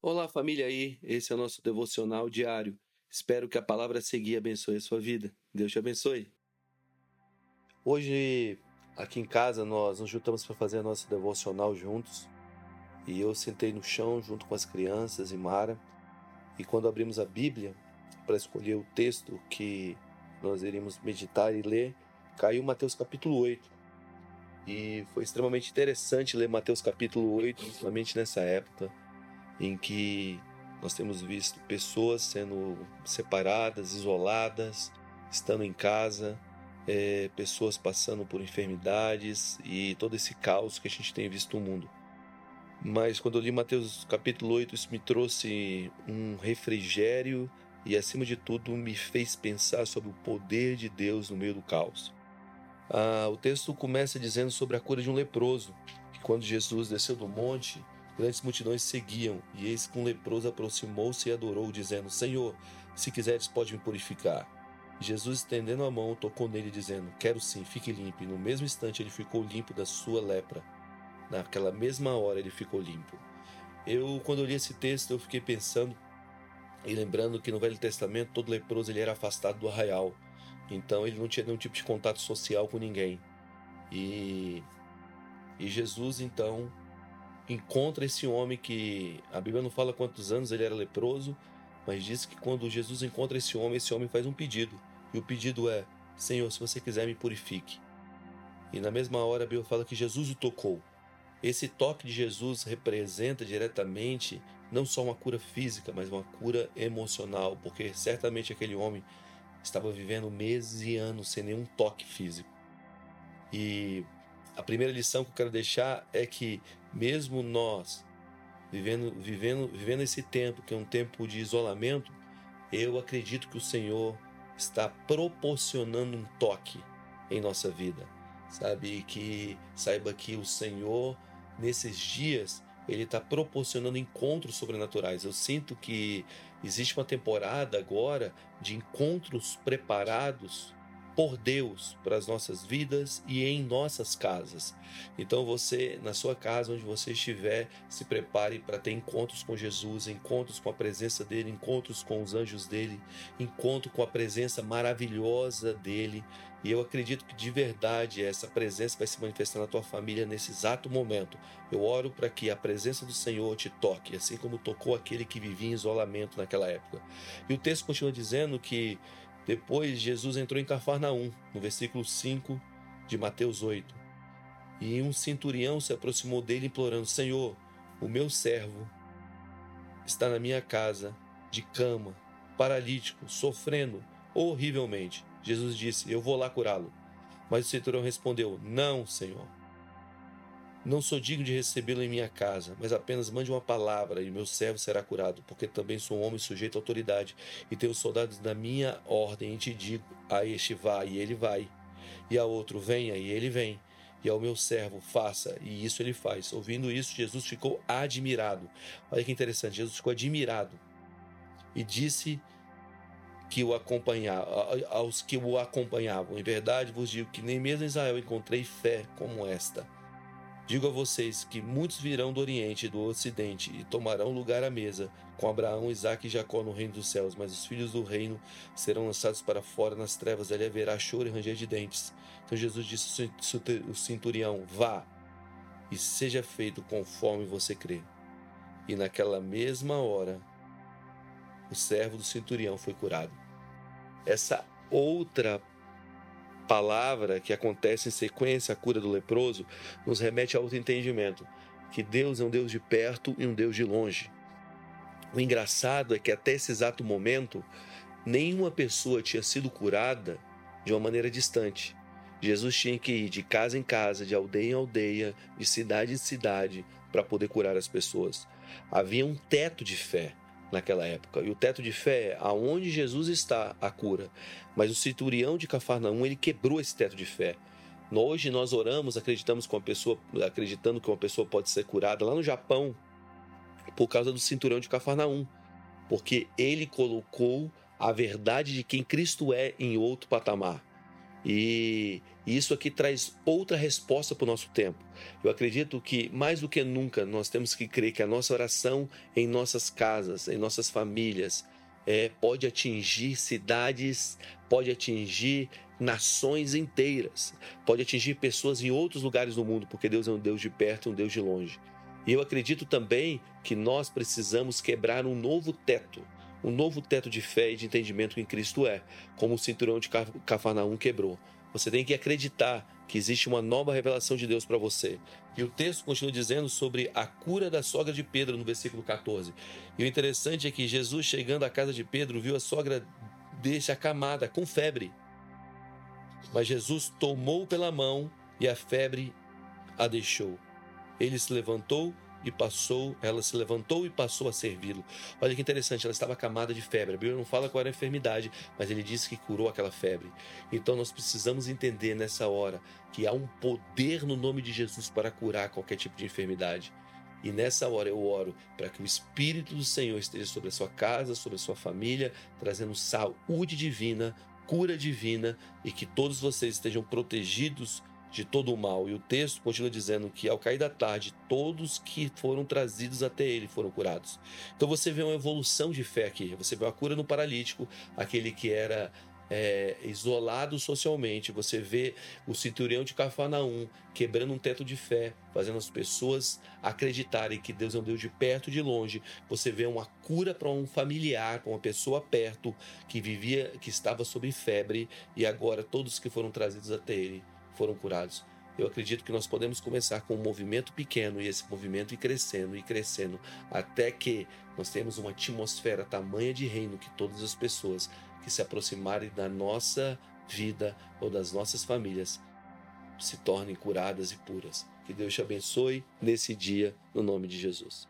Olá, família aí. Esse é o nosso devocional diário. Espero que a palavra seguir abençoe a sua vida. Deus te abençoe. Hoje, aqui em casa, nós nos juntamos para fazer a nossa devocional juntos. E eu sentei no chão junto com as crianças e Mara. E quando abrimos a Bíblia para escolher o texto que nós iríamos meditar e ler, caiu Mateus capítulo 8. E foi extremamente interessante ler Mateus capítulo 8, principalmente nessa época em que nós temos visto pessoas sendo separadas, isoladas, estando em casa, é, pessoas passando por enfermidades e todo esse caos que a gente tem visto no mundo. Mas quando eu li Mateus capítulo 8, isso me trouxe um refrigério e, acima de tudo, me fez pensar sobre o poder de Deus no meio do caos. Ah, o texto começa dizendo sobre a cura de um leproso, que quando Jesus desceu do monte, Grandes multidões seguiam, e eis que um leproso aproximou-se e adorou, dizendo: Senhor, se quiseres, pode me purificar. Jesus, estendendo a mão, tocou nele, dizendo: Quero sim, fique limpo. E no mesmo instante ele ficou limpo da sua lepra. Naquela mesma hora ele ficou limpo. Eu, quando eu li esse texto, eu fiquei pensando e lembrando que no Velho Testamento todo leproso ele era afastado do arraial. Então ele não tinha nenhum tipo de contato social com ninguém. E, e Jesus então encontra esse homem que a Bíblia não fala quantos anos ele era leproso, mas diz que quando Jesus encontra esse homem, esse homem faz um pedido. E o pedido é: Senhor, se você quiser, me purifique. E na mesma hora a Bíblia fala que Jesus o tocou. Esse toque de Jesus representa diretamente não só uma cura física, mas uma cura emocional, porque certamente aquele homem estava vivendo meses e anos sem nenhum toque físico. E a primeira lição que eu quero deixar é que mesmo nós vivendo vivendo vivendo esse tempo que é um tempo de isolamento, eu acredito que o Senhor está proporcionando um toque em nossa vida, sabe que saiba que o Senhor nesses dias ele está proporcionando encontros sobrenaturais. Eu sinto que existe uma temporada agora de encontros preparados por Deus para as nossas vidas e em nossas casas. Então você, na sua casa, onde você estiver, se prepare para ter encontros com Jesus, encontros com a presença dele, encontros com os anjos dele, encontro com a presença maravilhosa dele. E eu acredito que de verdade essa presença vai se manifestar na tua família nesse exato momento. Eu oro para que a presença do Senhor te toque, assim como tocou aquele que vivia em isolamento naquela época. E o texto continua dizendo que depois Jesus entrou em Cafarnaum, no versículo 5 de Mateus 8. E um centurião se aproximou dele implorando: Senhor, o meu servo está na minha casa, de cama, paralítico, sofrendo horrivelmente. Jesus disse: Eu vou lá curá-lo. Mas o centurião respondeu: Não, Senhor. Não sou digno de recebê-lo em minha casa, mas apenas mande uma palavra e meu servo será curado, porque também sou um homem sujeito à autoridade e tenho soldados da minha ordem e te digo: a este vá e ele vai, e a outro venha e ele vem, e ao meu servo faça, e isso ele faz. Ouvindo isso, Jesus ficou admirado. Olha que interessante, Jesus ficou admirado e disse que o aos que o acompanhavam: Em verdade vos digo que nem mesmo em Israel encontrei fé como esta. Digo a vocês que muitos virão do Oriente e do Ocidente e tomarão lugar à mesa com Abraão, Isaque e Jacó no reino dos céus, mas os filhos do reino serão lançados para fora nas trevas, ali haverá choro e ranger de dentes. Então Jesus disse ao centurião: Vá e seja feito conforme você crê. E naquela mesma hora, o servo do centurião foi curado. Essa outra palavra que acontece em sequência à cura do leproso nos remete ao entendimento que Deus é um Deus de perto e um Deus de longe. O engraçado é que até esse exato momento, nenhuma pessoa tinha sido curada de uma maneira distante. Jesus tinha que ir de casa em casa, de aldeia em aldeia, de cidade em cidade, para poder curar as pessoas. Havia um teto de fé naquela época. E o teto de fé é aonde Jesus está, a cura. Mas o centurião de Cafarnaum, ele quebrou esse teto de fé. Hoje nós oramos, acreditamos que uma pessoa, acreditando que uma pessoa pode ser curada lá no Japão por causa do cinturão de Cafarnaum, porque ele colocou a verdade de quem Cristo é em outro patamar. E isso aqui traz outra resposta para o nosso tempo. Eu acredito que, mais do que nunca, nós temos que crer que a nossa oração em nossas casas, em nossas famílias, é, pode atingir cidades, pode atingir nações inteiras, pode atingir pessoas em outros lugares do mundo, porque Deus é um Deus de perto e um Deus de longe. E eu acredito também que nós precisamos quebrar um novo teto, um novo teto de fé e de entendimento em Cristo é, como o cinturão de Cafarnaum quebrou. Você tem que acreditar que existe uma nova revelação de Deus para você. E o texto continua dizendo sobre a cura da sogra de Pedro no versículo 14. E o interessante é que Jesus, chegando à casa de Pedro, viu a sogra desse acamada, com febre. Mas Jesus tomou pela mão e a febre a deixou. Ele se levantou e passou, ela se levantou e passou a servi-lo. Olha que interessante, ela estava camada de febre. A Bíblia não fala qual era a enfermidade, mas ele disse que curou aquela febre. Então nós precisamos entender nessa hora que há um poder no nome de Jesus para curar qualquer tipo de enfermidade. E nessa hora eu oro para que o Espírito do Senhor esteja sobre a sua casa, sobre a sua família, trazendo saúde divina, cura divina e que todos vocês estejam protegidos de todo o mal. E o texto continua dizendo que ao cair da tarde, todos que foram trazidos até ele foram curados. Então você vê uma evolução de fé aqui. Você vê a cura no paralítico, aquele que era é, isolado socialmente. Você vê o cinturão de Cafarnaum quebrando um teto de fé, fazendo as pessoas acreditarem que Deus é um Deus de perto e de longe. Você vê uma cura para um familiar, para uma pessoa perto que vivia, que estava sob febre e agora todos que foram trazidos até ele foram curados. Eu acredito que nós podemos começar com um movimento pequeno e esse movimento ir crescendo e crescendo até que nós temos uma atmosfera tamanha de reino que todas as pessoas que se aproximarem da nossa vida ou das nossas famílias se tornem curadas e puras. Que Deus te abençoe nesse dia, no nome de Jesus.